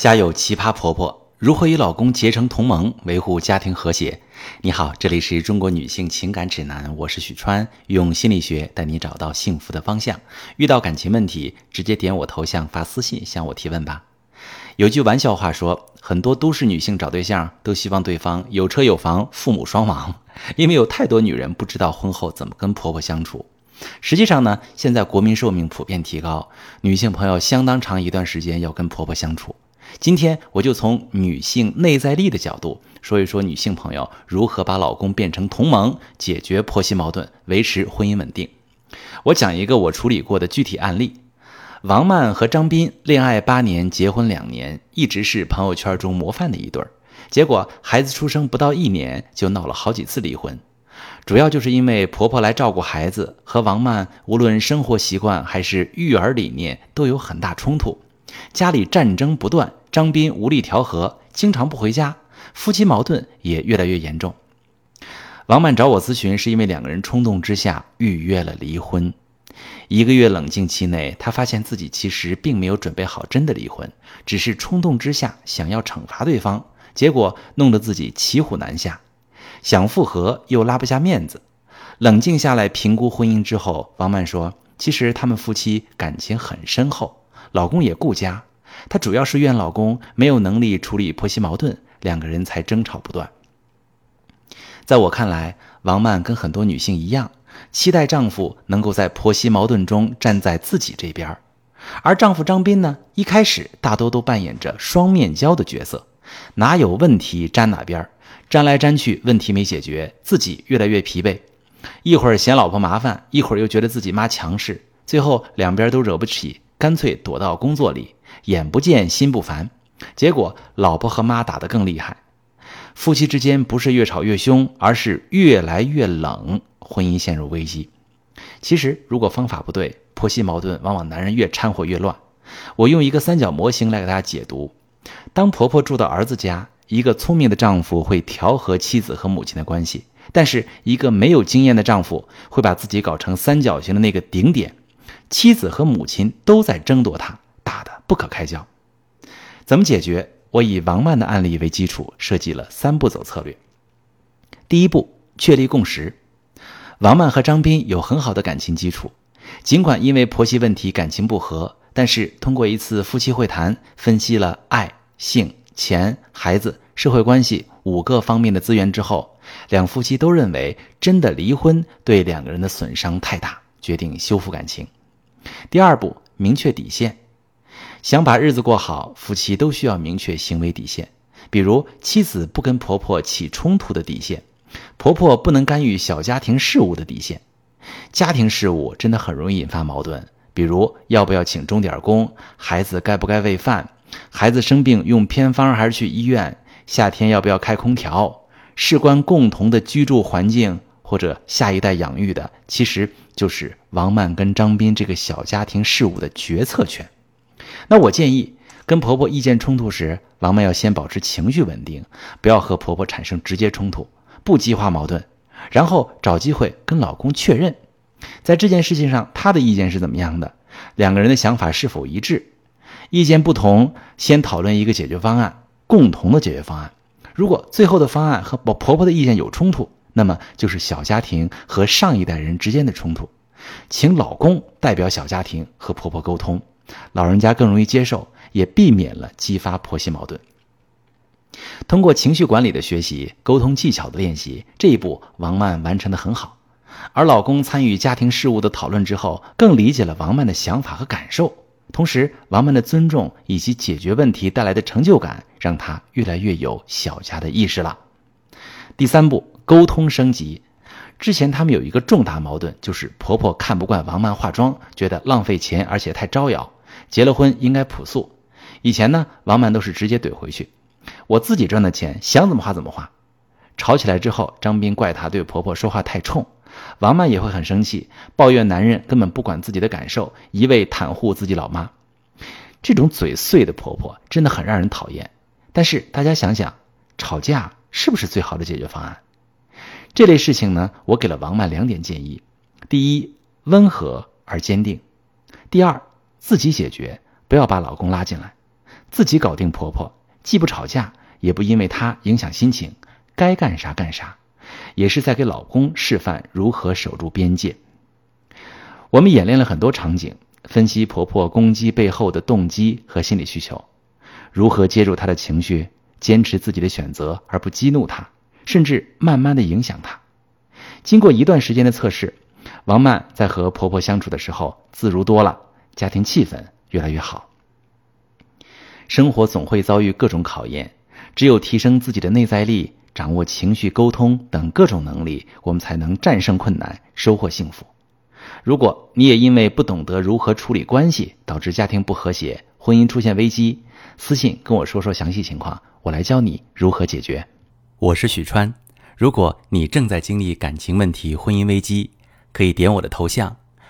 家有奇葩婆婆，如何与老公结成同盟，维护家庭和谐？你好，这里是中国女性情感指南，我是许川，用心理学带你找到幸福的方向。遇到感情问题，直接点我头像发私信向我提问吧。有句玩笑话说，很多都市女性找对象都希望对方有车有房，父母双亡，因为有太多女人不知道婚后怎么跟婆婆相处。实际上呢，现在国民寿命普遍提高，女性朋友相当长一段时间要跟婆婆相处。今天我就从女性内在力的角度说一说女性朋友如何把老公变成同盟，解决婆媳矛盾，维持婚姻稳定。我讲一个我处理过的具体案例：王曼和张斌恋爱八年，结婚两年，一直是朋友圈中模范的一对儿。结果孩子出生不到一年，就闹了好几次离婚。主要就是因为婆婆来照顾孩子，和王曼无论生活习惯还是育儿理念都有很大冲突，家里战争不断。张斌无力调和，经常不回家，夫妻矛盾也越来越严重。王曼找我咨询，是因为两个人冲动之下预约了离婚。一个月冷静期内，她发现自己其实并没有准备好真的离婚，只是冲动之下想要惩罚对方，结果弄得自己骑虎难下，想复合又拉不下面子。冷静下来评估婚姻之后，王曼说：“其实他们夫妻感情很深厚，老公也顾家。”她主要是怨老公没有能力处理婆媳矛盾，两个人才争吵不断。在我看来，王曼跟很多女性一样，期待丈夫能够在婆媳矛盾中站在自己这边而丈夫张斌呢，一开始大多都扮演着双面胶的角色，哪有问题粘哪边粘来粘去，问题没解决，自己越来越疲惫，一会儿嫌老婆麻烦，一会儿又觉得自己妈强势，最后两边都惹不起，干脆躲到工作里。眼不见心不烦，结果老婆和妈打得更厉害，夫妻之间不是越吵越凶，而是越来越冷，婚姻陷入危机。其实，如果方法不对，婆媳矛盾往往男人越掺和越乱。我用一个三角模型来给大家解读：当婆婆住到儿子家，一个聪明的丈夫会调和妻子和母亲的关系，但是一个没有经验的丈夫会把自己搞成三角形的那个顶点，妻子和母亲都在争夺他。不可开交，怎么解决？我以王曼的案例为基础，设计了三步走策略。第一步，确立共识。王曼和张斌有很好的感情基础，尽管因为婆媳问题感情不和，但是通过一次夫妻会谈，分析了爱、性、钱、孩子、社会关系五个方面的资源之后，两夫妻都认为真的离婚对两个人的损伤太大，决定修复感情。第二步，明确底线。想把日子过好，夫妻都需要明确行为底线，比如妻子不跟婆婆起冲突的底线，婆婆不能干预小家庭事务的底线。家庭事务真的很容易引发矛盾，比如要不要请钟点工，孩子该不该喂饭，孩子生病用偏方还是去医院，夏天要不要开空调，事关共同的居住环境或者下一代养育的，其实就是王曼跟张斌这个小家庭事务的决策权。那我建议，跟婆婆意见冲突时，王曼要先保持情绪稳定，不要和婆婆产生直接冲突，不激化矛盾，然后找机会跟老公确认，在这件事情上他的意见是怎么样的，两个人的想法是否一致，意见不同，先讨论一个解决方案，共同的解决方案。如果最后的方案和婆婆的意见有冲突，那么就是小家庭和上一代人之间的冲突，请老公代表小家庭和婆婆沟通。老人家更容易接受，也避免了激发婆媳矛盾。通过情绪管理的学习、沟通技巧的练习，这一步王曼完成的很好。而老公参与家庭事务的讨论之后，更理解了王曼的想法和感受。同时，王曼的尊重以及解决问题带来的成就感，让她越来越有小家的意识了。第三步，沟通升级。之前他们有一个重大矛盾，就是婆婆看不惯王曼化妆，觉得浪费钱，而且太招摇。结了婚应该朴素。以前呢，王曼都是直接怼回去：“我自己赚的钱，想怎么花怎么花。”吵起来之后，张斌怪她对婆婆说话太冲，王曼也会很生气，抱怨男人根本不管自己的感受，一味袒护自己老妈。这种嘴碎的婆婆真的很让人讨厌。但是大家想想，吵架是不是最好的解决方案？这类事情呢，我给了王曼两点建议：第一，温和而坚定；第二，自己解决，不要把老公拉进来。自己搞定婆婆，既不吵架，也不因为她影响心情，该干啥干啥，也是在给老公示范如何守住边界。我们演练了很多场景，分析婆婆攻击背后的动机和心理需求，如何接住她的情绪，坚持自己的选择而不激怒她，甚至慢慢的影响她。经过一段时间的测试，王曼在和婆婆相处的时候自如多了，家庭气氛越来越好。生活总会遭遇各种考验，只有提升自己的内在力，掌握情绪沟通等各种能力，我们才能战胜困难，收获幸福。如果你也因为不懂得如何处理关系，导致家庭不和谐、婚姻出现危机，私信跟我说说详细情况，我来教你如何解决。我是许川，如果你正在经历感情问题、婚姻危机，可以点我的头像，